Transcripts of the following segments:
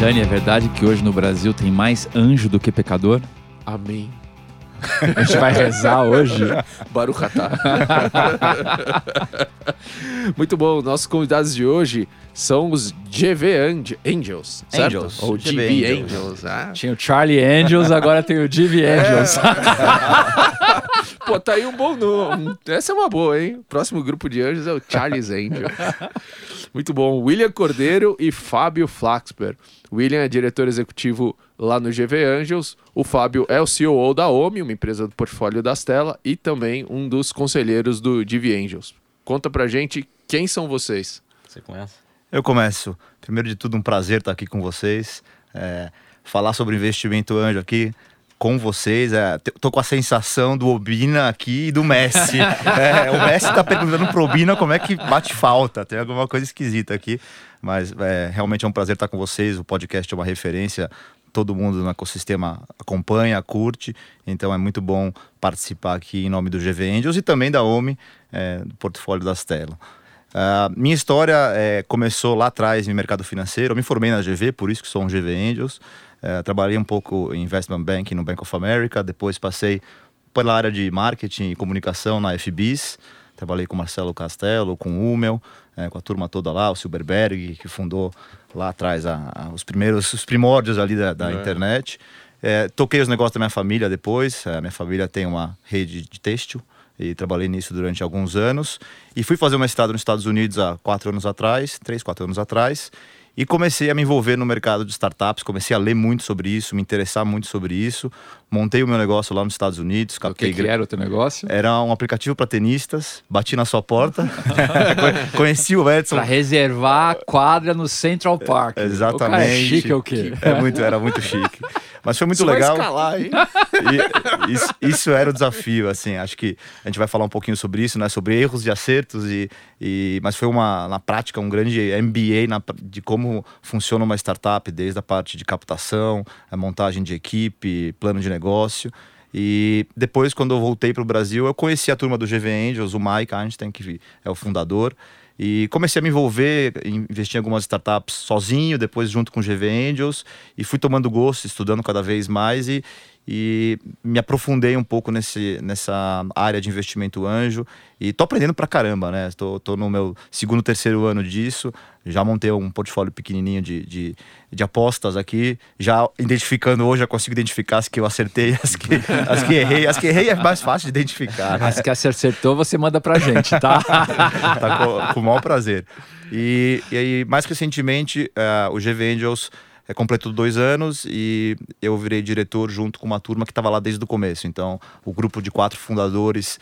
Dani, é verdade que hoje no Brasil tem mais anjo do que pecador? Amém. A gente vai rezar hoje. Baruch atah. Muito bom. Nossos convidados de hoje são os GV Ang- Angels, certo? Angels. Ou GV GV Angels. Angels. Ah. Tinha o Charlie Angels, agora tem o Divi Angels. Pô, tá aí um bom nome. Essa é uma boa, hein? Próximo grupo de anjos é o Charles Angel. Muito bom. William Cordeiro e Fábio Flaxper. William é diretor executivo lá no GV Angels. O Fábio é o CEO da OMI, uma empresa do portfólio da Stella, e também um dos conselheiros do GV Angels. Conta pra gente quem são vocês. Você conhece? Eu começo. Primeiro de tudo, um prazer estar aqui com vocês. É, falar sobre investimento anjo aqui com vocês. É, tô com a sensação do Obina aqui e do Messi. É, o Messi tá perguntando pro Obina como é que bate falta. Tem alguma coisa esquisita aqui. Mas é, realmente é um prazer estar com vocês. O podcast é uma referência. Todo mundo no ecossistema acompanha, curte. Então é muito bom participar aqui em nome do GV Angels e também da OMI, é, do portfólio da Stella. Ah, minha história é, começou lá atrás no mercado financeiro. Eu me formei na GV, por isso que sou um GV Angels. Eh, trabalhei um pouco em investment banking no Bank of America. Depois passei pela área de marketing e comunicação na FBIS. Trabalhei com Marcelo Castelo, com o Hummel, eh, com a turma toda lá, o Silberberg, que fundou lá atrás a- a- os primeiros, os primórdios ali da, da internet. Eh, toquei os negócios da minha família depois. A minha família tem uma rede de têxtil e trabalhei nisso durante alguns anos. E fui fazer uma estada nos Estados Unidos há quatro anos atrás, três, quatro anos atrás. E comecei a me envolver no mercado de startups, comecei a ler muito sobre isso, me interessar muito sobre isso. Montei o meu negócio lá nos Estados Unidos, O que, captei que era o teu negócio? era um aplicativo para tenistas, bati na sua porta, conheci o Edson. Pra reservar a quadra no Central Park. O cara é Exatamente. chique é o quê? É muito, era muito chique. Mas foi muito Isso legal. vai escalar, hein? E isso, isso era o desafio, assim. Acho que a gente vai falar um pouquinho sobre isso, né? Sobre erros e acertos. E, e, mas foi uma, na prática, um grande MBA na, de como funciona uma startup, desde a parte de captação, a montagem de equipe, plano de negócio. E depois, quando eu voltei para o Brasil, eu conheci a turma do GV Angels, o Mike Einstein, que é o fundador. E comecei a me envolver, investir em algumas startups sozinho, depois junto com o GV Angels, e fui tomando gosto, estudando cada vez mais e, e me aprofundei um pouco nesse, nessa área de investimento anjo. E tô aprendendo pra caramba, né? Tô, tô no meu segundo, terceiro ano disso, já montei um portfólio pequenininho de, de, de apostas aqui, já identificando hoje, já consigo identificar as que eu acertei, as que, as que errei. As que errei é mais fácil de identificar, né? As que acertou, você manda pra gente, tá? tá com, com o maior prazer. E, e aí, mais recentemente, eh, o GV Angels eh, completou dois anos e eu virei diretor junto com uma turma que estava lá desde o começo. Então, o grupo de quatro fundadores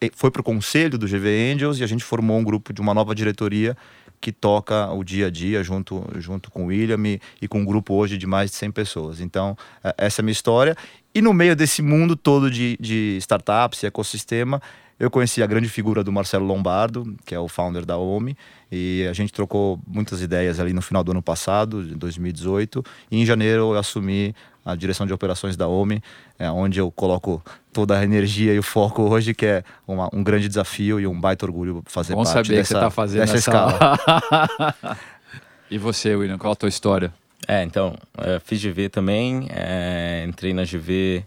e- foi para o conselho do GV Angels e a gente formou um grupo de uma nova diretoria que toca o dia a dia junto, junto com o William e, e com um grupo hoje de mais de 100 pessoas. Então, eh, essa é a minha história. E no meio desse mundo todo de, de startups e ecossistema, eu conheci a grande figura do Marcelo Lombardo, que é o founder da OMI, e a gente trocou muitas ideias ali no final do ano passado, de 2018, e em janeiro eu assumi a direção de operações da OMI, é, onde eu coloco toda a energia e o foco hoje, que é uma- um grande desafio e um baita orgulho fazer Bom parte saber dessa, que você tá fazendo dessa essa... escala. e você, William, qual a tua história? É, então, é, fiz GV também, é, entrei na GV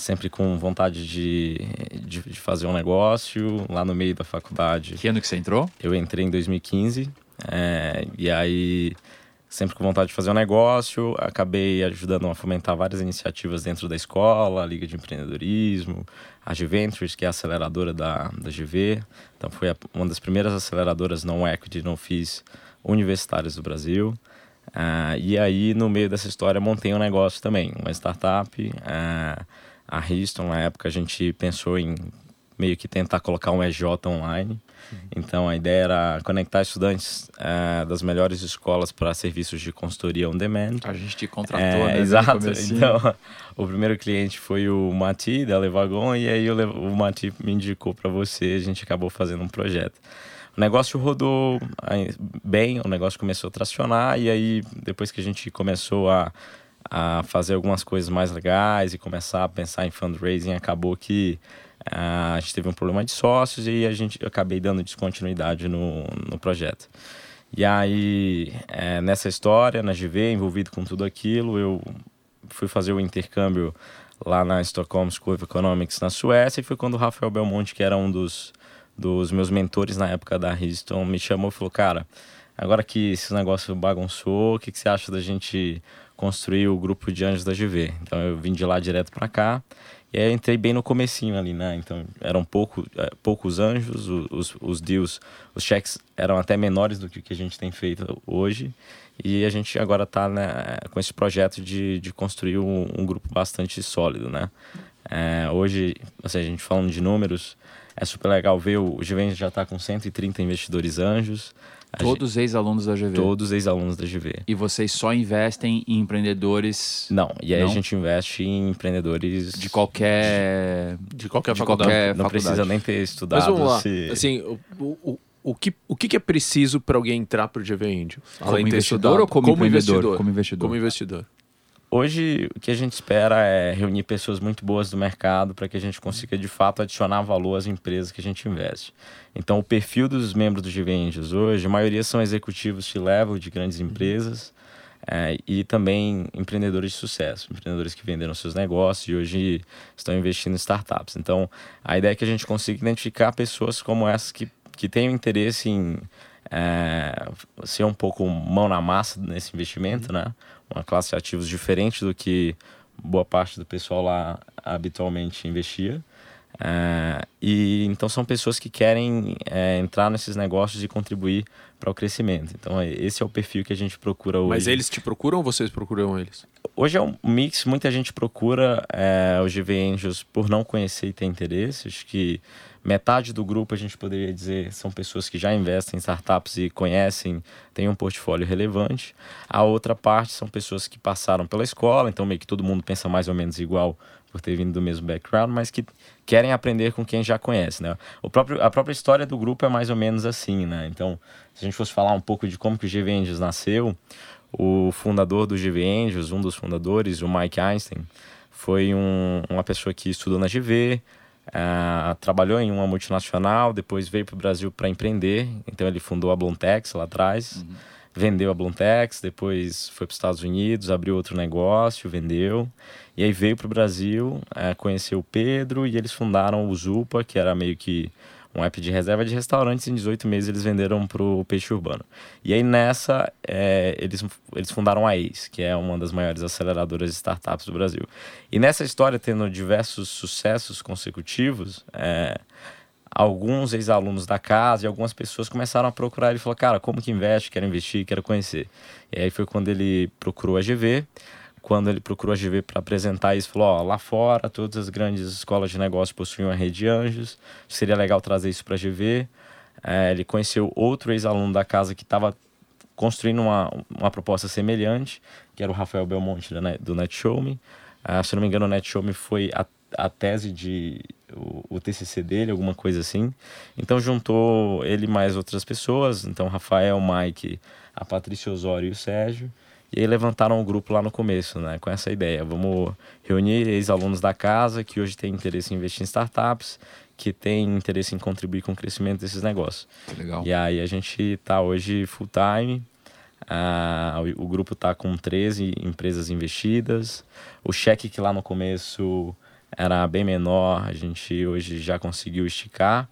sempre com vontade de, de, de fazer um negócio, lá no meio da faculdade. Que ano que você entrou? Eu entrei em 2015, é, e aí sempre com vontade de fazer um negócio, acabei ajudando a fomentar várias iniciativas dentro da escola, a Liga de Empreendedorismo, a G-Ventures, que é a aceleradora da, da GV. Então foi a- uma das primeiras aceleradoras não equity, não fiz universitárias do Brasil. Ah, e aí, no meio dessa história, montei um negócio também, uma startup. ah, a Riston, na época, a gente pensou em meio que tentar colocar um EJ online. Então, a ideia era conectar estudantes ah, das melhores escolas para serviços de consultoria on demand. A gente te contratou, É, né? exato. Então, o primeiro cliente foi o Mati, da Levagon, e aí o, o Mati me indicou para você, a gente acabou fazendo um projeto. O negócio rodou bem, o negócio começou a tracionar, e aí depois que a gente começou a, a fazer algumas coisas mais legais e começar a pensar em fundraising, acabou que ah, a gente teve um problema de sócios e a gente eu acabei dando descontinuidade no, no projeto. E aí, é, nessa história, na GV, envolvido com tudo aquilo, eu fui fazer o intercâmbio lá na Stockholm School of Economics na Suécia e foi quando o Rafael Belmonte, que era um dos, dos meus mentores na época da Houston, me chamou e falou, cara, agora que esse negócio bagunçou, o que, que você acha da gente construir o grupo de anjos da GV? Então eu vim de lá direto para cá e aí entrei bem no comecinho ali, né? Então eram pouco, é, poucos anjos, os, os deals, os cheques eram até menores do que que a gente tem feito hoje. E a gente agora está né, com esse projeto de, de construir um, um grupo bastante sólido, né? É, hoje, assim, a gente falando de números, é super legal ver o, Givenchy já está com 130 investidores anjos. Todos ex-alunos da GV. Todos ex-alunos da GV. E vocês só investem em empreendedores. Não, e aí Não? a gente investe em empreendedores De qualquer. De qualquer De faculdade. qualquer Não faculdade. precisa nem ter estudado. Mas vamos lá. se- Assim, o, o, o- o que, o que que é preciso para alguém entrar pro GV Angel? Como de investidor estudado? ou como, empreendedor? investidor? Como investidor. Como investidor. Hoje, o que a gente espera é reunir pessoas muito boas do mercado para que a gente consiga, de fato, adicionar valor às empresas que a gente investe. Então, o perfil dos membros do GV Angels hoje, a maioria são executivos de level de grandes empresas é, e também empreendedores de sucesso, empreendedores que venderam seus negócios e hoje estão investindo em startups. Então, a ideia é que a gente consiga identificar pessoas como essas que, que tenham interesse em é, ser um pouco mão na massa nesse investimento, né? Uma classe de ativos diferente do que boa parte do pessoal lá habitualmente investia. É, e então são pessoas que querem é, entrar nesses negócios e contribuir para o crescimento. Então é- esse é o perfil que a gente procura hoje. Mas eles te procuram ou vocês procuram eles? Hoje é um mix, muita gente procura é, o GV Angels por não conhecer e ter interesse. Acho que metade do grupo, a gente poderia dizer, são pessoas que já investem em startups e conhecem, têm um portfólio relevante. A outra parte são pessoas que passaram pela escola, então meio que todo mundo pensa mais ou menos igual por ter vindo do mesmo background, mas que querem aprender com quem já conhece, né? O próprio, a própria história do grupo é mais ou menos assim, né? Então, se a gente fosse falar um pouco de como que o GV Angels nasceu, o fundador do GV Angels, um dos fundadores, o Mike Einstein, foi um- uma pessoa que estudou na GV, ah, trabalhou em uma multinacional, depois veio para o Brasil para empreender. Então ele fundou a Blontex lá atrás, vendeu a Blontex, depois foi para os Estados Unidos, abriu outro negócio, vendeu. E aí veio para o Brasil, eh, conheceu o Pedro e eles fundaram o Zupa, que era meio que um app de reserva de restaurantes. Em 18 meses eles venderam para o Peixe Urbano. E aí nessa, eh, eles, eles fundaram a ACE, que é uma das maiores aceleradoras de startups do Brasil. E nessa história, tendo diversos sucessos consecutivos, eh, alguns ex-alunos da casa e algumas pessoas começaram a procurar ele falou, cara, como que investe? Quero investir, quero conhecer. E aí foi quando ele procurou a GV. Quando ele procurou a GV para apresentar isso, falou: ó, lá fora, todas as grandes escolas de negócio possuem uma rede de anjos, seria legal trazer isso para a GV. É, ele conheceu outro ex-aluno da casa que estava construindo uma, uma proposta semelhante, que era o Rafael Belmonte do NetShowme. Ah, se eu não me engano, o NetShowme foi a, a tese de o, o TCC dele, alguma coisa assim. Então juntou ele mais outras pessoas, então Rafael, Mike, a Patrícia Osório e o Sérgio. E aí levantaram o grupo lá no começo, né, com essa ideia. Vamos reunir ex-alunos da casa que hoje têm interesse em investir em startups, que têm interesse em contribuir com o crescimento desses negócios. Legal. E aí a gente está hoje full time. ah, o, grupo está com 13 empresas investidas. O cheque que lá no começo era bem menor, a gente hoje já conseguiu esticar.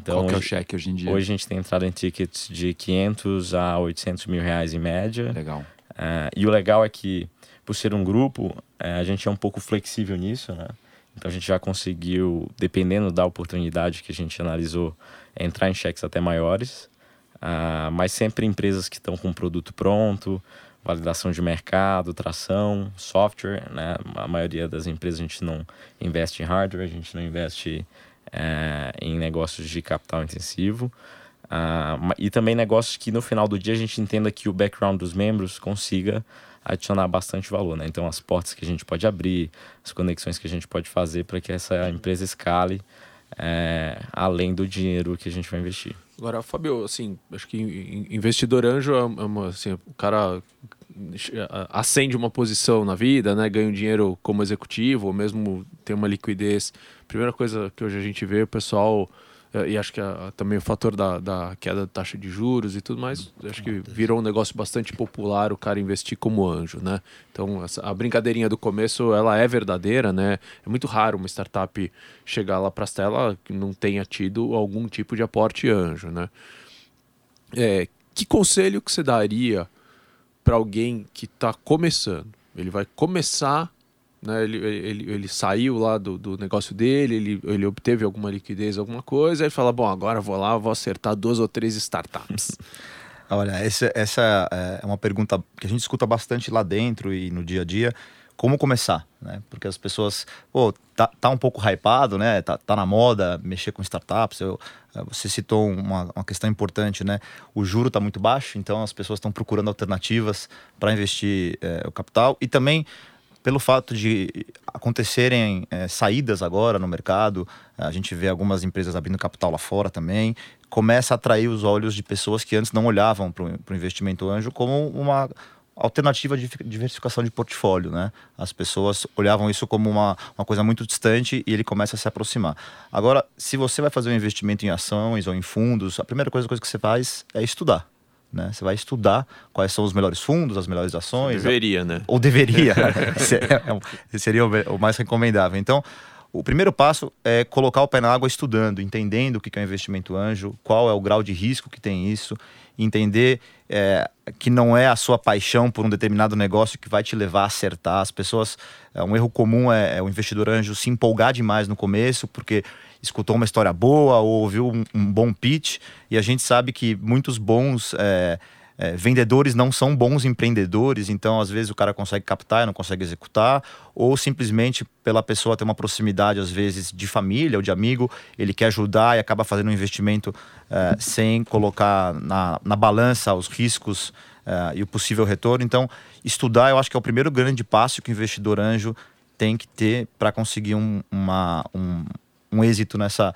Então, Qual que é o cheque hoje em dia? hoje a gente tem entrado em tickets de 500 a 800 mil reais em média. Legal. É, e o legal é que, por ser um grupo, é, a gente é um pouco flexível nisso, né? Então a gente já conseguiu, dependendo da oportunidade que a gente analisou, entrar em cheques até maiores, Ah, mas sempre empresas que estão com o produto pronto, validação de mercado, tração, software, né? A maioria das empresas a gente não investe em hardware, a gente não investe é, em negócios de capital intensivo. Ma- e também negócios que no final do dia a gente entenda que o background dos membros consiga adicionar bastante valor, né? Então as portas que a gente pode abrir, as conexões que a gente pode fazer para que essa empresa escale é, além do dinheiro que a gente vai investir. Agora, Fábio, assim, acho que in- investidor anjo é uma, assim, o cara acende uma posição na vida, né? Ganha um dinheiro como executivo, ou mesmo tem uma liquidez. Primeira coisa que hoje a gente vê, o pessoal e acho que a, também o fator da, da, queda da taxa de juros e tudo mais, acho que virou um negócio bastante popular o cara investir como anjo, né? Então, essa, a brincadeirinha do começo, ela é verdadeira, né? É muito raro uma startup chegar lá para as telas que não tenha tido algum tipo de aporte anjo, né? É, que conselho que você daria para alguém que está começando? Ele vai começar né? Ele, ele, ele saiu lá do, do negócio dele, ele, ele obteve alguma liquidez, alguma coisa, ele fala: Bom, agora vou lá, vou acertar duas ou três startups. Olha, essa, essa é uma pergunta que a gente escuta bastante lá dentro e no dia a dia. Como começar, né? Porque as pessoas, pô, tá, tá um pouco hypado, né? Tá, tá na moda mexer com startups. Eu, eh, você citou uma, uma questão importante, né? O juro está muito baixo, então as pessoas estão procurando alternativas para investir é, o capital. E também pelo fato de acontecerem é, saídas agora no mercado, a gente vê algumas empresas abrindo capital lá fora também, começa a atrair os olhos de pessoas que antes não olhavam para o investimento anjo como uma alternativa de diversificação de portfólio, né? As pessoas olhavam isso como uma, uma coisa muito distante e ele começa a se aproximar. Agora, se você vai fazer um investimento em ações ou em fundos, a primeira coisa, coisa que você faz é estudar. Né? Você vai estudar quais são os melhores fundos, as melhores ações. Deveria, né? Ou deveria. É, é seria o mais recomendável. Então, o primeiro passo é colocar o pé na água estudando, entendendo o que é um investimento anjo, qual é o grau de risco que tem isso, entender é, que não é a sua paixão por um determinado negócio que vai te levar a acertar. As pessoas, é, um erro comum é, é o investidor anjo se empolgar demais no começo, porque escutou uma história boa ou ouviu um, um bom pitch, e a gente sabe que muitos bons é, é, vendedores não são bons empreendedores, então às vezes o cara consegue captar e não consegue executar, ou simplesmente pela pessoa ter uma proximidade, às vezes, de família ou de amigo, ele quer ajudar e acaba fazendo um investimento é, sem colocar na, na balança os riscos é, e o possível retorno. Então, estudar eu acho que é o primeiro grande passo que o investidor anjo tem que ter para conseguir um, uma, um, um êxito nessa,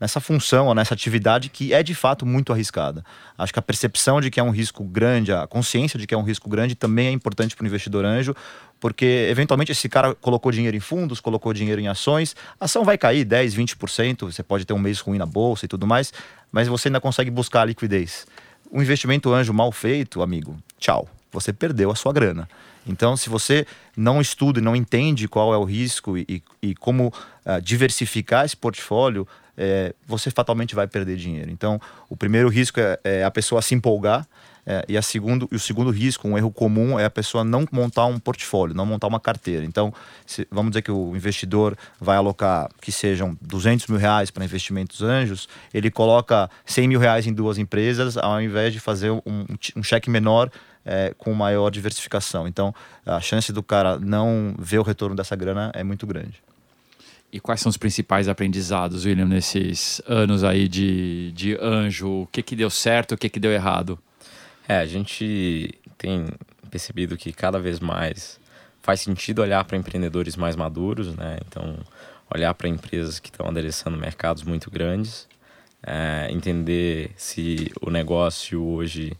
nessa função ou nessa atividade que é de fato muito arriscada. Acho que a percepção de que é um risco grande, a consciência de que é um risco grande também é importante para o investidor anjo, porque eventualmente esse cara colocou dinheiro em fundos, colocou dinheiro em ações, a ação vai cair 10, 20%, você pode ter um mês ruim na bolsa e tudo mais, mas você ainda consegue buscar a liquidez. Um investimento anjo mal feito, amigo, tchau, você perdeu a sua grana. Então, se você não estuda e não entende qual é o risco e, e como uh, diversificar esse portfólio, é, você fatalmente vai perder dinheiro. Então, o primeiro risco é, é a pessoa se empolgar. É, e, a segundo, e o segundo risco, um erro comum, é a pessoa não montar um portfólio, não montar uma carteira. Então, se, vamos dizer que o investidor vai alocar que sejam 200 mil reais para investimentos anjos, ele coloca 100 mil reais em duas empresas, ao invés de fazer um, um cheque menor é, com maior diversificação. Então, a chance do cara não ver o retorno dessa grana é muito grande. E quais são os principais aprendizados, William, nesses anos aí de, de anjo? O que, que deu certo, o que, que deu errado? É, a gente tem percebido que cada vez mais faz sentido olhar para empreendedores mais maduros, né? Então, olhar para empresas que estão adereçando mercados muito grandes, é, entender se o negócio hoje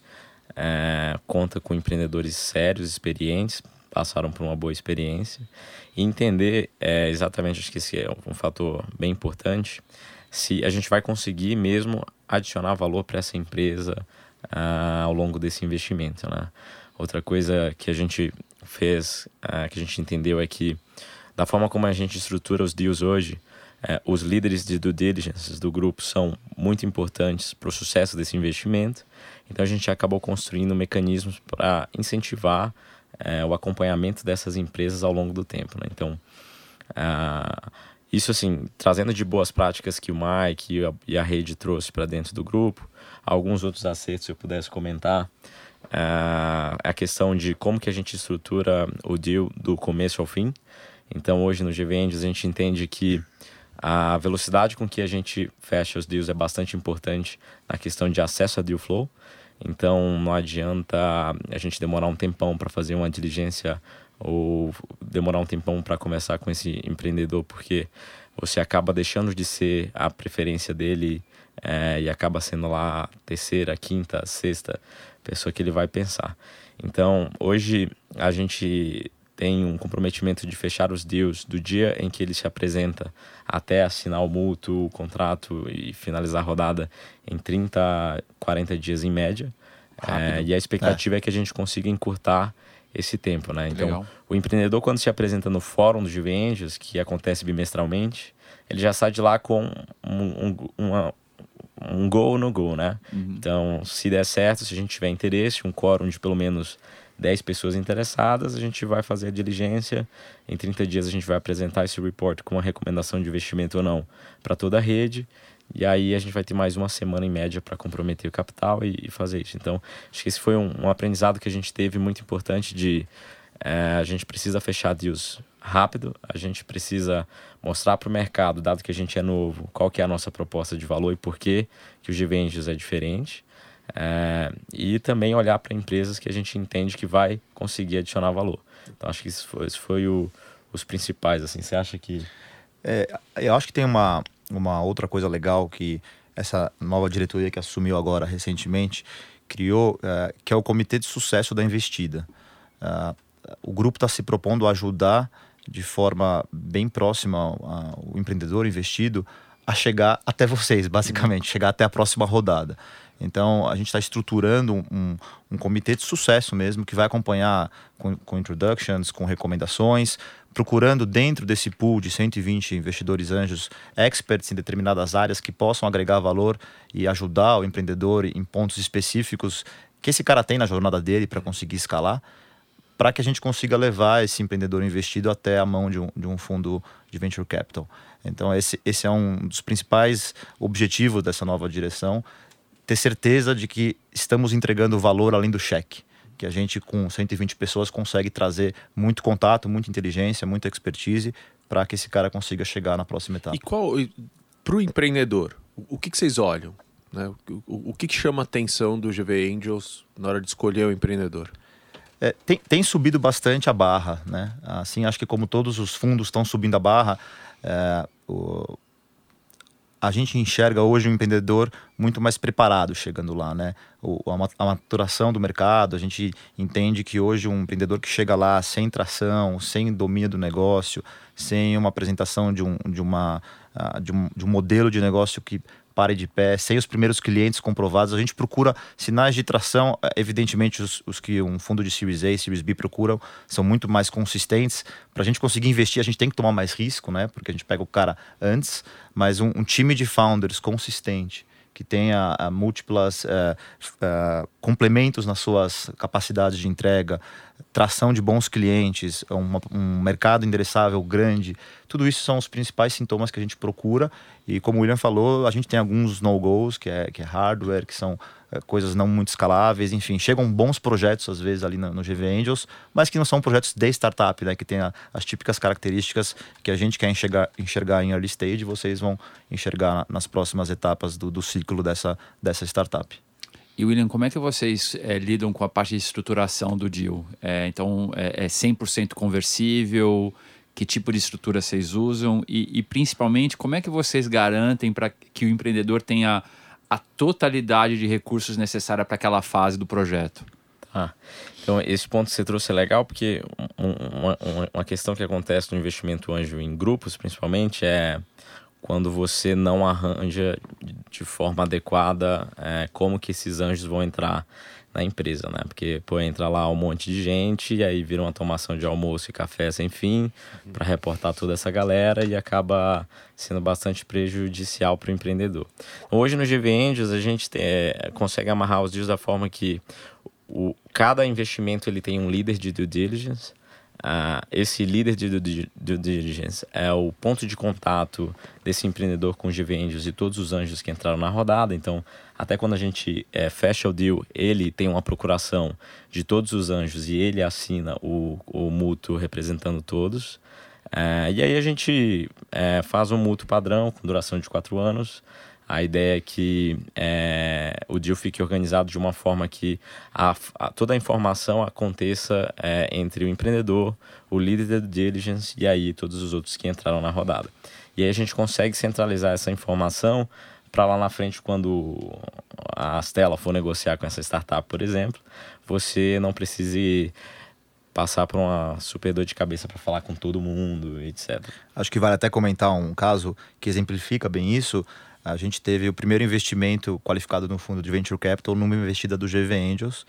é, conta com empreendedores sérios, experientes, passaram por uma boa experiência e entender é, exatamente, acho que esse é um fator bem importante, se a gente vai conseguir mesmo adicionar valor para essa empresa ah, ao longo desse investimento, né? Outra coisa que a gente fez, ah, que a gente entendeu é que da forma como a gente estrutura os deals hoje, é, os líderes de due diligence do grupo são muito importantes para o sucesso desse investimento então a gente acabou construindo mecanismos para incentivar é, o acompanhamento dessas empresas ao longo do tempo. Né? Então, isso assim, trazendo de boas práticas que o Mike e a, e a rede trouxe para dentro do grupo, alguns outros acertos eu pudesse comentar, a questão de como que a gente estrutura o deal do começo ao fim. Então hoje no GVend a gente entende que a velocidade com que a gente fecha os deals é bastante importante na questão de acesso a deal flow. Então não adianta a gente demorar um tempão para fazer uma diligência ou demorar um tempão para começar com esse empreendedor, porque você acaba deixando de ser a preferência dele é, e acaba sendo lá a terceira, quinta, sexta pessoa que ele vai pensar. Então hoje a gente tem um comprometimento de fechar os deals do dia em que ele se apresenta até assinar o mútuo, o contrato e finalizar a rodada em 30, 40 dias em média. É, e a expectativa é. é. que a gente consiga encurtar esse tempo, né? Então, Legal. o empreendedor quando se apresenta no fórum do Juve Angels, que acontece bimestralmente, ele já sai de lá com um, um, uma, um gol no gol, né? Uhum. Então, se der certo, se a gente tiver interesse, um quórum de pelo menos 10 pessoas interessadas, a gente vai fazer a diligência. Em 30 dias a gente vai apresentar esse report com uma recomendação de investimento ou não para toda a rede. E aí a gente vai ter mais uma semana em média para comprometer o capital e, e, fazer isso. Então, acho que esse foi um, um aprendizado que a gente teve muito importante de é, a gente precisa fechar deals rápido, a gente precisa mostrar para o mercado, dado que a gente é novo, qual que é a nossa proposta de valor e por que, que o Givenges é diferente. É, e também olhar para empresas que a gente entende que vai conseguir adicionar valor. Então acho que isso foi, isso foi o, os principais. Assim, você acha que? É, eu acho que tem uma, uma outra coisa legal que essa nova diretoria que assumiu agora recentemente criou, é, que é o Comitê de Sucesso da Investida. É, o grupo está se propondo a ajudar de forma bem próxima ao, empreendedor investido a chegar até vocês, basicamente, chegar até a próxima rodada. Então, a gente está estruturando um, um, comitê de sucesso mesmo, que vai acompanhar com, com, introductions, com recomendações, procurando dentro desse pool de 120 investidores anjos, experts em determinadas áreas que possam agregar valor e ajudar o empreendedor em pontos específicos que esse cara tem na jornada dele para conseguir escalar para que a gente consiga levar esse empreendedor investido até a mão de um, de um fundo de venture capital. Então, esse, esse é um dos principais objetivos dessa nova direção, ter certeza de que estamos entregando valor além do cheque. Que a gente, com 120 pessoas, consegue trazer muito contato, muita inteligência, muita expertise para que esse cara consiga chegar na próxima etapa. E qual, para o empreendedor, o que, que vocês olham? Né? O, o que, que chama a atenção do GV Angels na hora de escolher o empreendedor? É, tem, tem, subido bastante a barra, né? Assim, acho que como todos os fundos estão subindo a barra, é, o, a gente enxerga hoje um empreendedor muito mais preparado chegando lá, né? O, a, maturação do mercado, a gente entende que hoje um empreendedor que chega lá sem tração, sem domínio do negócio, sem uma apresentação de um, de uma, uh, de um, de um modelo de negócio que pare de pé, sem os primeiros clientes comprovados. A gente procura sinais de tração, eh, evidentemente os, os que um fundo de Series A e Series B procuram são muito mais consistentes. Para a gente conseguir investir, a gente tem que tomar mais risco, né? Porque a gente pega o cara antes, mas um, um time de founders consistente, que tenha uh, múltiplas uh, uh, complementos nas suas capacidades de entrega, tração de bons clientes, uma, um mercado endereçável grande, tudo isso são os principais sintomas que a gente procura. E como o William falou, a gente tem alguns no-goes, que é, que é hardware, que são coisas não muito escaláveis, enfim, chegam bons projetos às vezes ali no, no GV Angels, mas que não são projetos de startup, né, que tem a, as típicas características que a gente quer enxergar, enxergar em early stage, vocês vão enxergar nas próximas etapas do, do ciclo dessa, dessa startup. E William, como é que vocês é, lidam com a parte de estruturação do deal? É, então, é, é 100% conversível? Que tipo de estrutura vocês usam? E, e principalmente, como é que vocês garantem para que o empreendedor tenha a totalidade de recursos necessária para aquela fase do projeto? Ah, então esse ponto que você trouxe é legal porque uma, uma, uma questão que acontece no investimento anjo em grupos, principalmente, é quando você não arranja de forma adequada é, como que esses anjos vão entrar na empresa, né? Porque pô, entra lá um monte de gente e aí vira uma tomação de almoço e café sem fim uhum. para reportar toda essa galera e acaba sendo bastante prejudicial para o empreendedor. Hoje no GV Angels a gente é, consegue amarrar os dias da forma que o, cada investimento ele tem um líder de due diligence Uh, esse líder de due diligence é o ponto de contato desse empreendedor com os Angels e todos os anjos que entraram na rodada. Então, até quando a gente é, fecha o deal, ele tem uma procuração de todos os anjos e ele assina o, o mútuo representando todos. Uh, e aí a gente é, faz um mútuo padrão com duração de quatro anos. A ideia é que é, o deal fique organizado de uma forma que a, a, toda a informação aconteça é, entre o empreendedor, o líder da diligence e aí todos os outros que entraram na rodada. E aí a gente consegue centralizar essa informação para lá na frente, quando a Stella for negociar com essa startup, por exemplo, você não precise passar por uma super dor de cabeça para falar com todo mundo, etc. Acho que vale até comentar um caso que exemplifica bem isso. A gente teve o primeiro investimento qualificado no fundo de Venture Capital numa investida do GV Angels.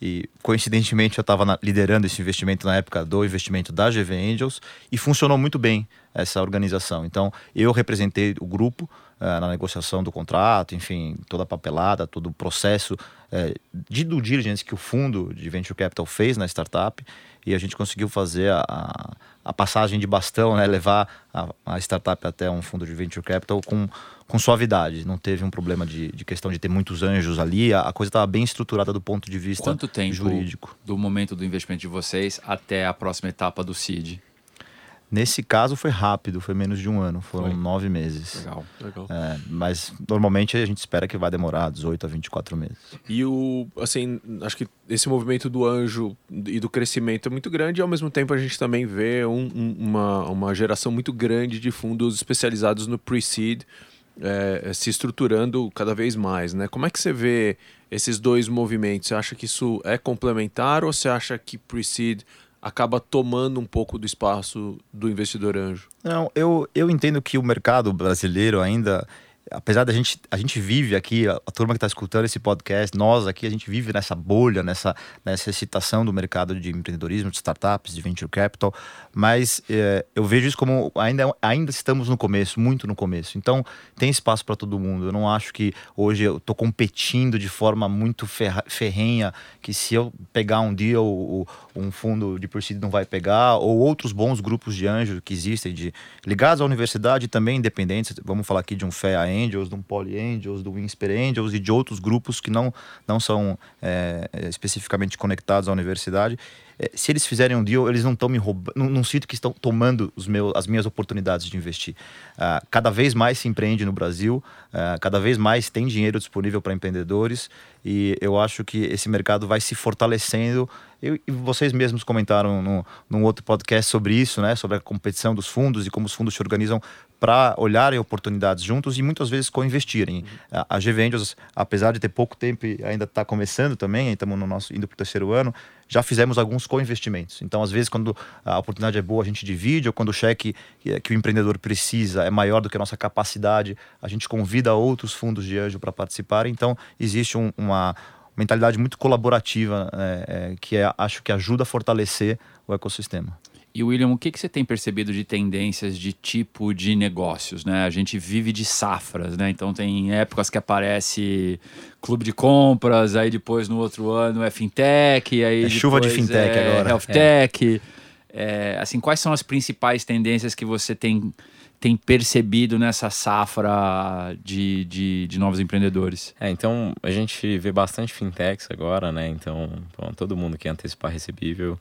E coincidentemente eu estava liderando esse investimento na época do investimento da GV Angels e funcionou muito bem essa organização. Então eu representei o grupo uh, na negociação do contrato, enfim, toda a papelada, todo o processo uh, de due diligence que o fundo de venture capital fez na startup e a gente conseguiu fazer a, a passagem de bastão, né, levar a, a, startup até um fundo de venture capital com, com suavidade. Não teve um problema de, de questão de ter muitos anjos ali. A, a coisa estava bem estruturada do ponto de vista Quanto tempo jurídico. Do momento do investimento de vocês até a próxima etapa do CID? Nesse caso foi rápido, foi menos de um ano, foram Foi. nove meses. Legal. Legal. É, mas normalmente a gente espera que vai demorar 18 a 24 meses. E o, assim, acho que esse movimento do anjo e do crescimento é muito grande e ao mesmo tempo a gente também vê um- um- uma, uma geração muito grande de fundos especializados no pre-seed é, se estruturando cada vez mais, né? Como é que você vê esses dois movimentos? Você acha que isso é complementar ou você acha que pre-seed acaba tomando um pouco do espaço do investidor anjo? Não, eu, eu entendo que o mercado brasileiro ainda, apesar da gente, a gente vive aqui, a, a turma que está escutando esse podcast, nós aqui, a gente vive nessa bolha, nessa, nessa excitação do mercado de empreendedorismo, de startups, de venture capital, mas eh, eu vejo isso como ainda, ainda estamos no começo, muito no começo. Então, tem espaço para todo mundo. Eu não acho que hoje eu estou competindo de forma muito ferra- ferrenha, que se eu pegar um dia o, um fundo de Pursuit não vai pegar, ou outros bons grupos de anjos que existem, de, ligados à universidade também independentes. Vamos falar aqui de um FEA Angels, de um Poly Angels, do Winsper Angels e de outros grupos que não, não são é, é, especificamente conectados à universidade. É, se eles fizerem um deal, eles não estão me roubando, não, não sinto que estão tomando os meus, as minhas oportunidades de investir. Ah, cada vez mais se empreende no Brasil, ah, cada vez mais tem dinheiro disponível para empreendedores e eu acho que esse mercado vai se fortalecendo. Eu- e vocês mesmos comentaram no, num outro podcast sobre isso, né? Sobre a competição dos fundos e como os fundos se organizam para olharem oportunidades juntos e muitas vezes co-investirem. A, a GV Angels, apesar de ter pouco tempo e ainda está começando também, estamos no nosso indo para o terceiro ano, já fizemos alguns co-investimentos. Então, às vezes, quando a oportunidade é boa, a gente divide, ou quando o cheque que, que o empreendedor precisa é maior do que a nossa capacidade, a gente convida outros fundos de anjo para participar. Então, existe um- uma mentalidade muito colaborativa é, é, que é, acho que ajuda a fortalecer o ecossistema. E William, o que, que você tem percebido de tendências de tipo de negócios? Né? A gente vive de safras, né? Então tem épocas que aparece clube de compras, aí depois no outro ano é fintech, aí É chuva de fintech é agora. health tech. É, assim, quais são as principais tendências que você tem, tem percebido nessa safra de, de, de novos empreendedores? É, então a gente vê bastante fintechs agora, né? Então, bom, todo mundo quer antecipar recebível.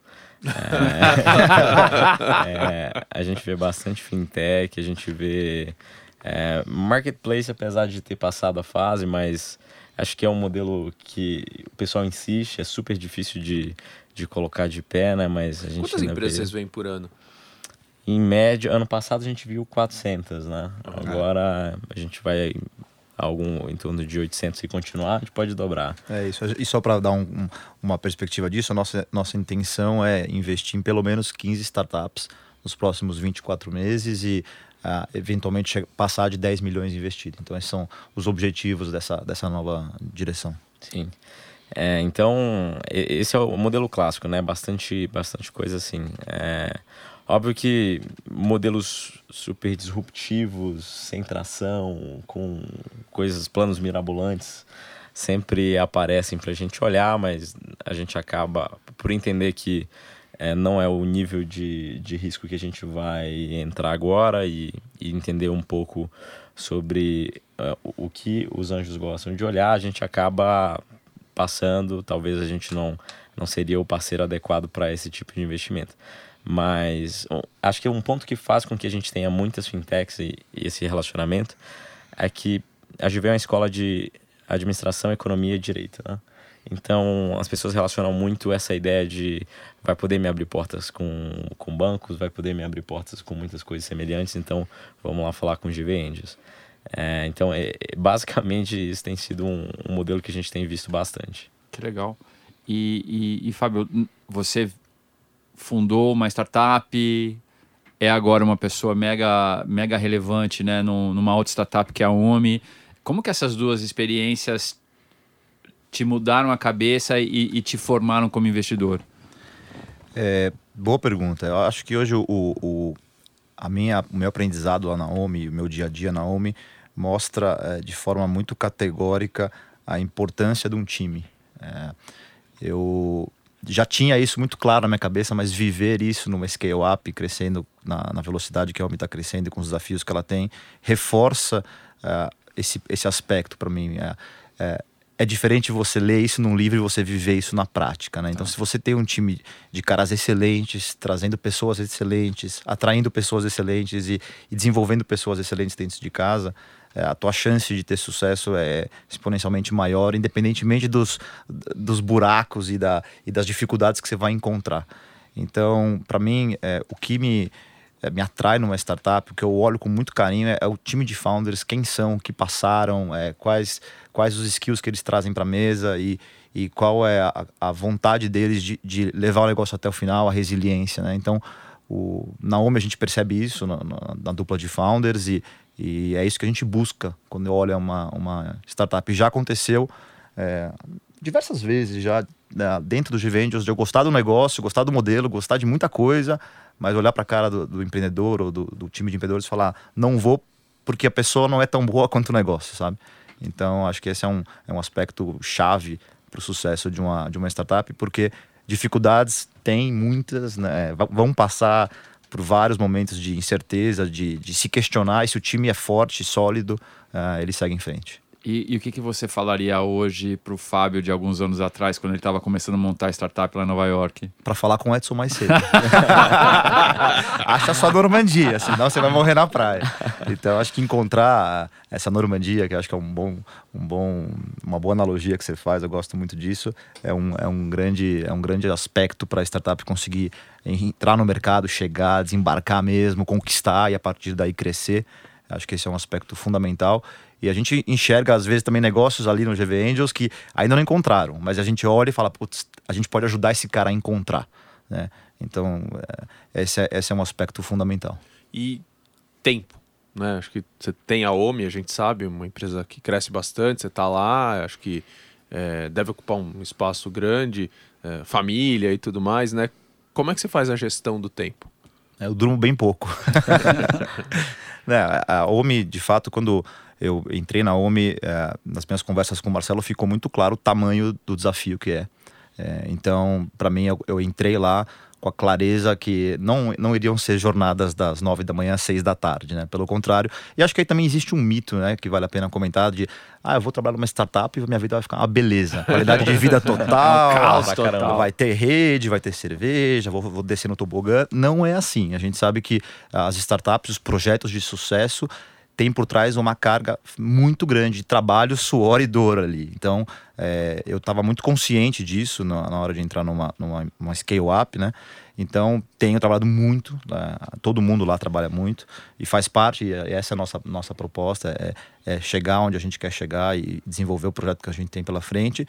É, é, a gente vê bastante fintech, a gente vê é, marketplace, apesar de ter passado a fase, mas acho que é um modelo que o pessoal insiste, é super difícil de, de colocar de pé, né? Mas a gente Quantas empresas vê- vocês veem por ano? Em média, ano passado a gente viu 400, né? Agora a gente vai algum em torno de 800 e continuar, a gente pode dobrar. É isso. E só para dar um- um- uma perspectiva disso, a nossa, nossa intenção é investir em pelo menos 15 startups nos próximos 24 meses e ah, eventualmente passar de 10 milhões investidos. Então, esses são os objetivos dessa, dessa nova direção. Sim. É, então, esse é o modelo clássico, né? Bastante, bastante coisa assim. É, óbvio que modelos super disruptivos, sem tração, com coisas, planos mirabolantes, sempre aparecem para a gente olhar, mas a gente acaba por entender que é, não é o nível de, de risco que a gente vai entrar agora e, e entender um pouco sobre o, o que os anjos gostam de olhar, a gente acaba passando, talvez a gente não, não seria o parceiro adequado para esse tipo de investimento. Mas acho que um ponto que faz com que a gente tenha muitas fintechs e, e esse relacionamento é que a GV é uma escola de administração, economia e direito, né? Então, as pessoas relacionam muito essa ideia de vai poder me abrir portas com, com bancos, vai poder me abrir portas com muitas coisas semelhantes, então vamos lá falar com GV Angels. É, então, é, é, basicamente, isso tem sido um, um modelo que a gente tem visto bastante. Que legal. E, e, e, Fábio, você fundou uma startup, é agora uma pessoa mega, mega relevante né, numa outra startup que é a OMI. Como que essas duas experiências te mudaram a cabeça e, e te formaram como investidor? É, boa pergunta. Eu acho que hoje o, o, a minha, o meu aprendizado lá na OMI, o meu dia a dia na OMI, mostra é, de forma muito categórica a importância de um time. É, eu já tinha isso muito claro na minha cabeça, mas viver isso numa scale-up, crescendo na, na, velocidade que a OMI está crescendo e com os desafios que ela tem, reforça uh, esse, esse aspecto para mim. É, é, é, diferente você ler isso num livro e você viver isso na prática, né? Então, tá. se você tem um time de caras excelentes, trazendo pessoas excelentes, atraindo pessoas excelentes e, e desenvolvendo pessoas excelentes dentro de casa, a tua chance de ter sucesso é exponencialmente maior, independentemente dos, dos buracos e, da, e das dificuldades que você vai encontrar. Então, para mim, é, o que me, é, me atrai numa startup, o que eu olho com muito carinho é, é o time de founders, quem são, que passaram, é, quais, quais os skills que eles trazem para a mesa e, e qual é a, a vontade deles de, de, levar o negócio até o final, a resiliência. Né? Então, o, na OMI a gente percebe isso na, na, na dupla de founders e, e é isso que a gente busca quando olha uma, uma startup. Já aconteceu é, diversas vezes já né, dentro do Gvengels de eu gostar do negócio, gostar do modelo, gostar de muita coisa, mas olhar para a cara do, do, empreendedor ou do, do, time de empreendedores e falar: não vou porque a pessoa não é tão boa quanto o negócio, sabe? Então acho que esse é um, é um aspecto chave para o sucesso de uma, de uma startup, porque dificuldades tem muitas, né? vão passar por vários momentos de incerteza, de, de se questionar e se o time é forte, sólido, uh, ele segue em frente. E, e, o que, que você falaria hoje para o Fábio de alguns anos atrás, quando ele estava começando a montar a startup lá em Nova York? Para falar com o Edson mais cedo. Acha sua Normandia, senão você vai morrer na praia. Então, acho que encontrar essa Normandia, que acho que é um bom, um bom, uma boa analogia que você faz, eu gosto muito disso, é um, é um, grande, é um grande aspecto para a startup conseguir entrar no mercado, chegar, desembarcar mesmo, conquistar e a partir daí crescer. Acho que esse é um aspecto fundamental. E a gente enxerga, às vezes, também negócios ali no GV Angels que ainda não encontraram, mas a gente olha e fala, putz, a gente pode ajudar esse cara a encontrar. Né? Então, é, esse, é, esse é um aspecto fundamental. E tempo. Né? Acho que você tem a OMI, a gente sabe, uma empresa que cresce bastante, você está lá, acho que é, deve ocupar um espaço grande, é, família e tudo mais, né? Como é que você faz a gestão do tempo? Eu durmo bem pouco. né, a OMI, de fato, quando eu entrei na OMI, é, nas minhas conversas com o Marcelo, ficou muito claro o tamanho do desafio que é. é então, para mim, eu, eu, entrei lá com a clareza que não, não iriam ser jornadas das nove da manhã às seis da tarde, né? Pelo contrário. E acho que aí também existe um mito, né? Que vale a pena comentar de, ah, eu vou trabalhar numa startup e minha vida vai ficar uma beleza. Qualidade de vida total, caos, total. vai ter rede, vai ter cerveja, vou, vou descer no tobogã. Não é assim. A gente sabe que as startups, os projetos de sucesso, tem por trás uma carga muito grande de trabalho, suor e dor ali. Então, é, eu estava muito consciente disso na, na, hora de entrar numa, numa scale-up, né? Então, tenho trabalhado muito, né? todo mundo lá trabalha muito e faz parte, e essa é a nossa, nossa proposta, é, é, chegar onde a gente quer chegar e desenvolver o projeto que a gente tem pela frente.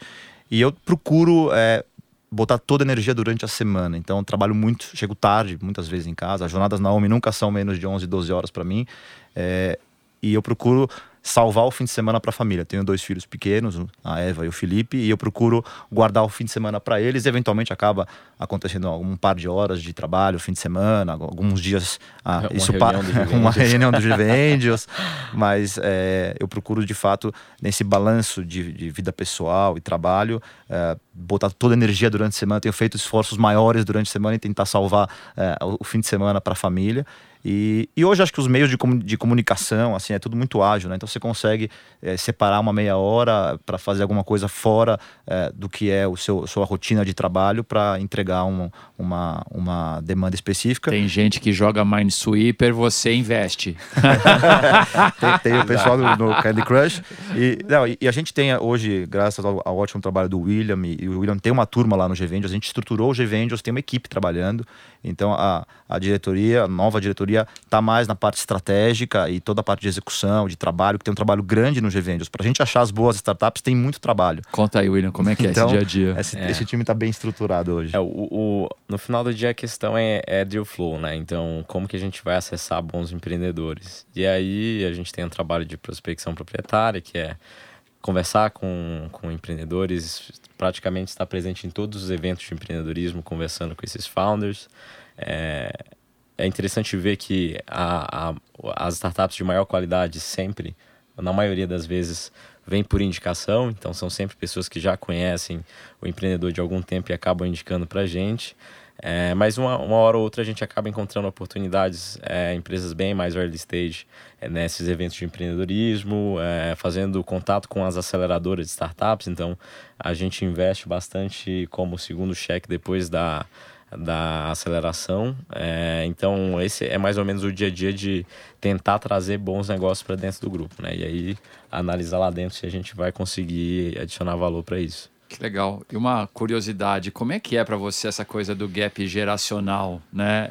E eu procuro é, botar toda a energia durante a semana. Então, trabalho muito, chego tarde, muitas vezes em casa. As jornadas na OMI nunca são menos de 11, 12 horas para mim. É, e eu procuro salvar o fim de semana para a família. Tenho dois filhos pequenos, a Eva e o Felipe, e eu procuro guardar o fim de semana para eles. Eventualmente acaba acontecendo um par de horas de trabalho, fim de semana, alguns dias ah, uma isso para uma reunião do GV Angels, mas é, eu procuro de fato nesse balanço de, de vida pessoal e trabalho é, botar toda a energia durante a semana. Tenho feito esforços maiores durante a semana e tentar salvar é, o fim de semana para a família. E, e, hoje acho que os meios de, de, comunicação, assim, é tudo muito ágil, né? Então você consegue é, separar uma meia hora para fazer alguma coisa fora é, do que é o seu sua rotina de trabalho para entregar um, uma, uma demanda específica. Tem gente que joga Minesweeper, você investe. tem, tem, o pessoal no, no Candy Crush. E, não, e, e, a gente tem hoje, graças ao, ao, ótimo trabalho do William, e, o William tem uma turma lá no Gvengers, a gente estruturou o Gvengers, tem uma equipe trabalhando, Então a, a diretoria, a nova diretoria, está mais na parte estratégica e toda a parte de execução, de trabalho, que tem um trabalho grande no G-Vendos. Para a gente achar as boas startups, tem muito trabalho. Conta aí, William, como é que é Então, esse dia a dia? Esse, É. esse time está bem estruturado hoje. É, o, o- no final do dia a questão é, é deal flow, né? Então, como que a gente vai acessar bons empreendedores? E aí a gente tem um trabalho de prospecção proprietária, que é conversar com, com empreendedores, praticamente estar presente em todos os eventos de empreendedorismo, conversando com esses founders. É, é interessante ver que a, a- as startups de maior qualidade sempre, na maioria das vezes, vêm por indicação. Então, são sempre pessoas que já conhecem o empreendedor de algum tempo e acabam indicando para a gente. É, mas uma, uma hora ou outra a gente acaba encontrando oportunidades, é, empresas bem mais early stage, é, nesses eventos de empreendedorismo, é, fazendo contato com as aceleradoras de startups. Então, a gente investe bastante como segundo cheque depois da, da aceleração. É, então, esse é mais ou menos o dia a dia de tentar trazer bons negócios para dentro do grupo, né? E aí analisar lá dentro se a gente vai conseguir adicionar valor para isso. Que legal. E uma curiosidade, como é que é para você essa coisa do gap geracional, né?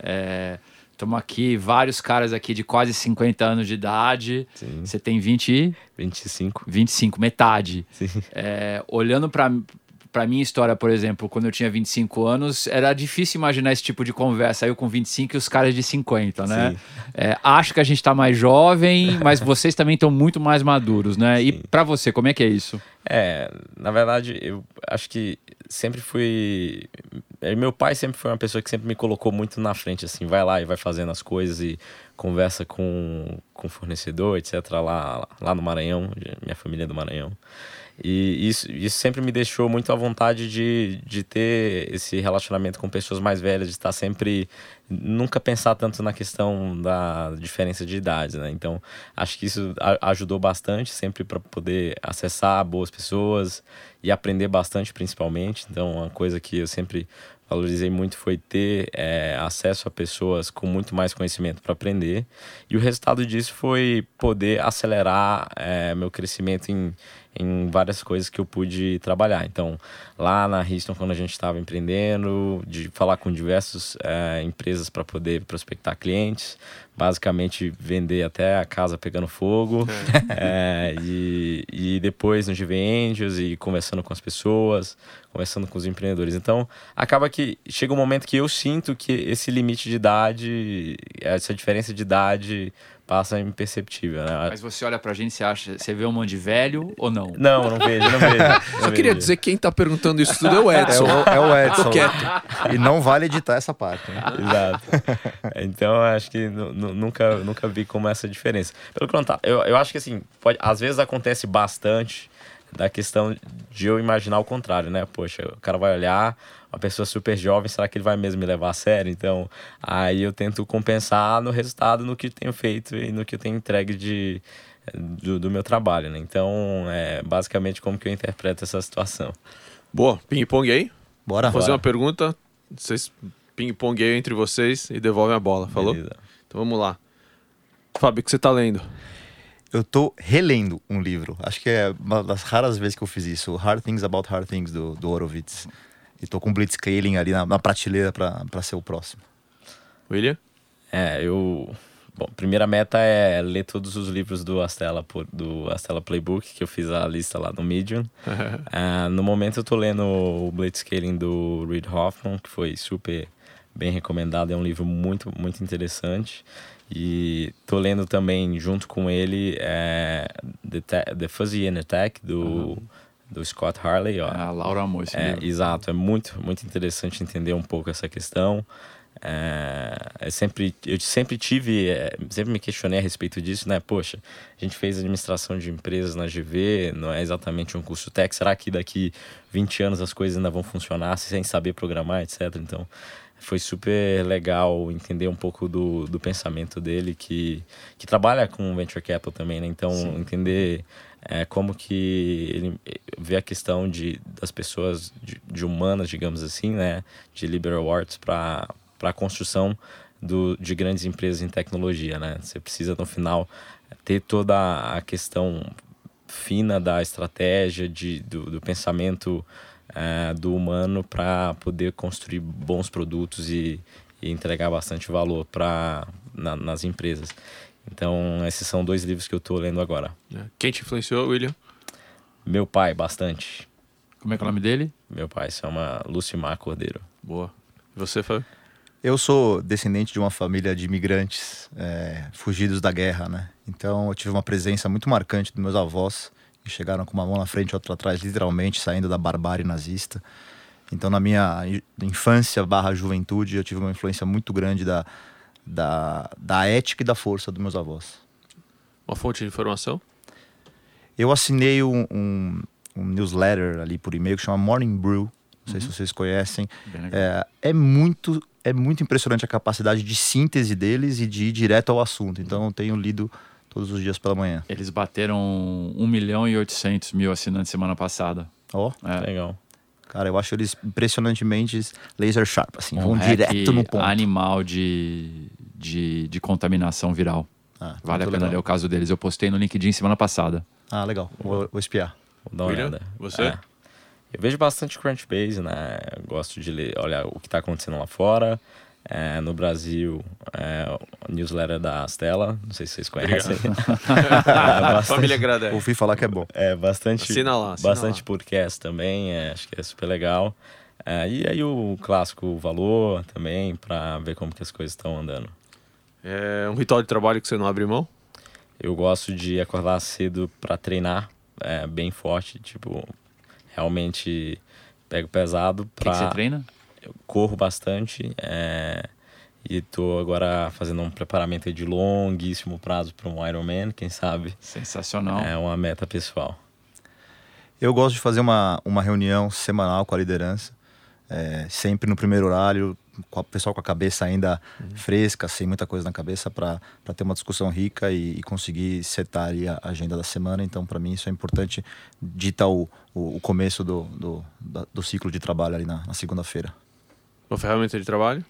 Estamos aqui, vários caras aqui de quase 50 anos de idade. Sim. Você tem 20 e 25. 25, metade. Sim. É, olhando para para minha história, por exemplo, quando eu tinha 25 anos, era difícil imaginar esse tipo de conversa. Eu com 25 e os caras de 50, né? Sim. É, acho que a gente tá mais jovem, mas vocês também estão muito mais maduros, né? E para você, como é que é isso? É, na verdade, eu acho que sempre fui. eh, Meu pai sempre foi uma pessoa que sempre me colocou muito na frente, assim, vai lá e vai fazendo as coisas e conversa com, com o fornecedor, etc., lá, lá no Maranhão, minha família é do Maranhão. E isso, isso sempre me deixou muito à vontade de, de ter esse relacionamento com pessoas mais velhas, de estar sempre. Nunca pensar tanto na questão da diferença de idades, né? Então, acho que isso ajudou bastante, sempre para poder acessar boas pessoas e aprender bastante, principalmente. Então, uma coisa que eu sempre valorizei muito foi ter é, acesso a pessoas com muito mais conhecimento para aprender. E o resultado disso foi poder acelerar é, meu crescimento em, em várias coisas que eu pude trabalhar. Então, lá na Houston, quando a gente estava empreendendo, de falar com diversas é, empresas para poder prospectar clientes, basicamente vender até a casa pegando fogo, é, e, e depois no GV Angels e conversando com as pessoas, conversando com os empreendedores. Então, acaba que chega um momento que eu sinto que esse limite de idade, essa diferença de idade passa imperceptível, né? Mas você olha pra gente, você acha, você vê um monte de velho ou não? Não, não vejo, não vejo. Só queria dizer que quem tá perguntando isso tudo é o É Edson. o, é o Edson. Tô quieto. E não vale editar essa parte. Né? Exato. Então, eu acho que nu- nu- nunca, nunca vi como essa diferença. Pelo contrário, eu, eu acho que assim, pode, às vezes acontece bastante da questão de eu imaginar o contrário, né? Poxa, o cara vai olhar, uma pessoa super jovem, será que ele vai mesmo me levar a sério? Então, aí eu tento compensar no resultado, no que tenho feito e no que eu tenho entregue de, do, do meu trabalho, né? Então, é basicamente como que eu interpreto essa situação. Boa, ping-pong aí. Bora. Vou fazer uma pergunta. Vocês ping-pong aí entre vocês e devolvem a bola, falou? Beleza. Então vamos lá. Fábio, o que você tá lendo? Eu tô relendo um livro. Acho que é uma das raras vezes que eu fiz isso. Hard Things About Hard Things, do, do Horowitz. E tô com Blitzscaling ali na, na prateleira pra, pra ser o próximo. William? É, eu. Bom, primeira meta é ler todos os livros do Astela, do Astela Playbook, que eu fiz a lista lá no Medium. Ah, no momento eu tô lendo o Blitzscaling do Reid Hoffman, que foi super bem recomendado. É um livro muito, muito interessante. E tô lendo também, junto com ele, é, The, The Fuzzy Inner Tech, do, do Scott Harley. Ó. A Laura amou esse É, livro. exato, é muito, muito interessante entender um pouco essa questão. É, é sempre, eu sempre tive, é, sempre me questionei a respeito disso, né? Poxa, a gente fez administração de empresas na GV, não é exatamente um curso tech. Será que daqui 20 anos as coisas ainda vão funcionar sem saber programar, etc? Então, foi super legal entender um pouco do, do pensamento dele, que, que trabalha com venture capital também, né? Então, entender é, como que ele vê a questão de, das pessoas, de, de humanas, digamos assim, né? De liberal arts para a construção do, de grandes empresas em tecnologia, né? Você precisa, no final, ter toda a questão fina da estratégia, de, do, do pensamento eh, do humano para poder construir bons produtos e, e entregar bastante valor para na, nas empresas. Então, esses são dois livros que eu estou lendo agora. É. Quem te influenciou, William? Meu pai, bastante. Como é que é o nome dele? Meu pai se chama Lucimar Cordeiro. Boa. E você, Fábio? Eu sou descendente de uma família de imigrantes é, fugidos da guerra, né? Então eu tive uma presença muito marcante dos meus avós, que chegaram com uma mão na frente e outra atrás, literalmente saindo da barbárie nazista. Então na minha infância barra juventude eu tive uma influência muito grande da, da, da ética e da força dos meus avós. Uma fonte de informação? Eu assinei um, um, um newsletter ali por e-mail que chama Morning Brew. Não sei se vocês conhecem. É, é, muito é muito impressionante a capacidade de síntese deles e de ir direto ao assunto. Então eu tenho lido todos os dias pela manhã. Eles bateram 1 milhão e 800 mil assinantes semana passada. Ó, É. Legal. cara, eu acho eles impressionantemente laser sharp, assim, Um vão direto no ponto. animal de, de, de contaminação viral. Ah, Vale a pena legal. ler o caso deles. Eu postei no LinkedIn semana passada. Ah, legal. Vou, vou espiar. Vou dar uma William, olhada. você? É. Eu vejo bastante Crunchbase, né? Eu gosto de ler, olhar o que está acontecendo lá fora. É, no Brasil, é, o newsletter da Stella, não sei se vocês conhecem. É, bastante- Família agradece. Ouvi falar que é bom. É, bastante, Assina lá, assina bastante lá. podcast também, é, acho que é super legal. É, e aí o clássico Valor também, para ver como que as coisas estão andando. É um ritual de trabalho que você não abre mão? Eu gosto de acordar cedo para treinar, é, bem forte, tipo, realmente pego pesado O que, pra... que você treina? Eu corro bastante é, e tô agora fazendo um preparamento de longuíssimo prazo para um Ironman, quem sabe. Sensacional. É uma meta pessoal. Eu gosto de fazer uma, uma reunião semanal com a liderança, é, sempre no primeiro horário, com o pessoal com a cabeça ainda fresca, sem muita coisa na cabeça, para ter uma discussão rica e, e conseguir setar ali a agenda da semana. Então, para mim, isso é importante, dita o, o, o começo do, do, da- do ciclo de trabalho ali na, na segunda-feira. Uma ferramenta de trabalho?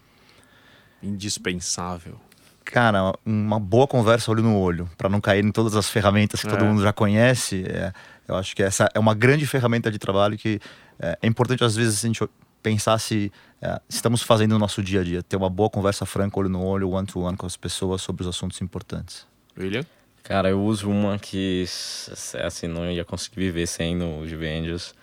Indispensável. Cara, uma boa conversa olho no olho, para não cair em todas as ferramentas que todo É. mundo já conhece. é, eu acho que essa é uma grande ferramenta de trabalho que é, é importante, às vezes, a gente pensar se é, estamos fazendo no nosso dia a dia. Ter uma boa conversa franca, olho no olho, one-to-one com as pessoas sobre os assuntos importantes. William? Cara, eu uso uma que s- assim não ia conseguir viver sem no GV Angels,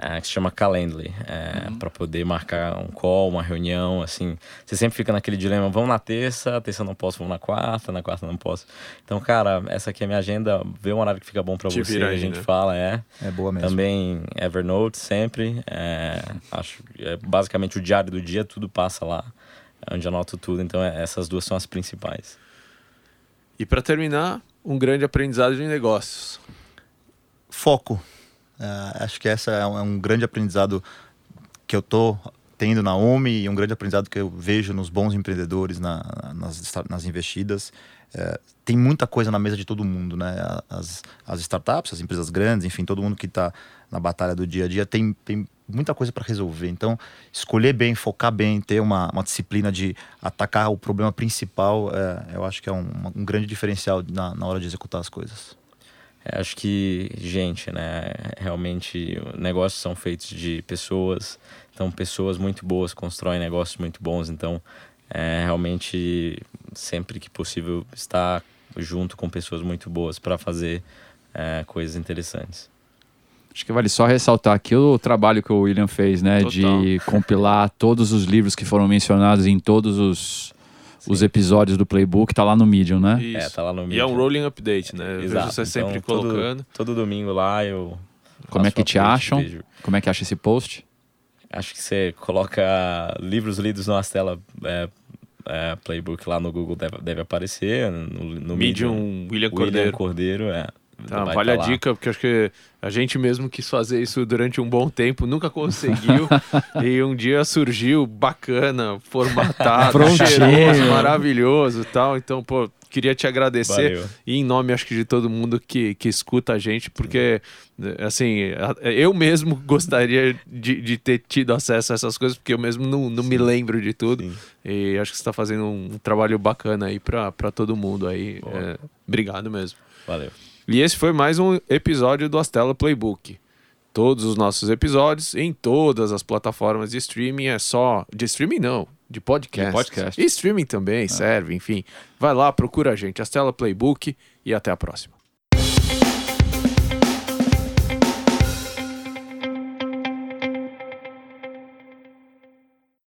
é, que se chama Calendly, é, para poder marcar um call, uma reunião, assim. Você sempre fica naquele dilema, vamos na terça, terça não posso, vamos na quarta, na quarta não posso. Então, cara, essa aqui é a minha agenda, vê um horário que fica bom para você, vira a aí, gente né? fala, é. É boa mesmo. Também Evernote sempre. é, acho é basicamente o diário do dia, tudo passa lá, onde eu anoto tudo. Então é- essas duas são as principais. E para terminar, um grande aprendizado de negócios. Foco. É, acho que essa é um, é um grande aprendizado que eu tô tendo na OMI e um grande aprendizado que eu vejo nos bons empreendedores, na- nas, nas investidas. É, tem muita coisa na mesa de todo mundo, né? As, as startups, as empresas grandes, enfim, todo mundo que está na batalha do dia a dia tem, tem muita coisa para resolver. Então, escolher bem, focar bem, ter uma, uma disciplina de atacar o problema principal, é, eu acho que é um, um grande diferencial na, na hora de executar as coisas. É, acho que, gente, né? Realmente, negócios são feitos de pessoas. Então, pessoas muito boas constroem negócios muito bons. Então, é, realmente, sempre que possível, estar junto com pessoas muito boas para fazer é, coisas interessantes. Acho que vale só ressaltar aqui o trabalho que o William fez, né? Total. De compilar todos os livros que foram mencionados em todos os, os episódios do Playbook. Tá lá no Medium, né? Isso. É, tá lá no E é Medium. um rolling update, né? Eu vejo Exato. você sempre Então, todo- colocando. Todo, domingo lá eu. Como é que te update, acham? vejo. Como é que acha esse post? Acho que você coloca livros lidos na tela é, é, Playbook lá no Google, deve, deve aparecer. No, no Medium William William Cordeiro. Cordeiro, é. Tá, vale tá a lá. dica, porque acho que a gente mesmo quis fazer isso durante um bom tempo, nunca conseguiu. e um dia surgiu bacana, formatado, cheiroso, maravilhoso e tal. Então, pô, queria te agradecer. Valeu. E em nome, acho que de todo mundo que, que escuta a gente, porque, assim, a- eu mesmo gostaria de, de ter tido acesso a essas coisas, porque eu mesmo não, não me lembro de tudo. Sim. E acho que você está fazendo um trabalho bacana aí para todo mundo aí. É, obrigado mesmo. Valeu. E esse foi mais um episódio do Astela Playbook. Todos os nossos episódios em todas as plataformas de streaming é só. De streaming não, de podcast. De podcast. E streaming também serve, enfim. Vai lá, procura a gente, Astela Playbook e até a próxima.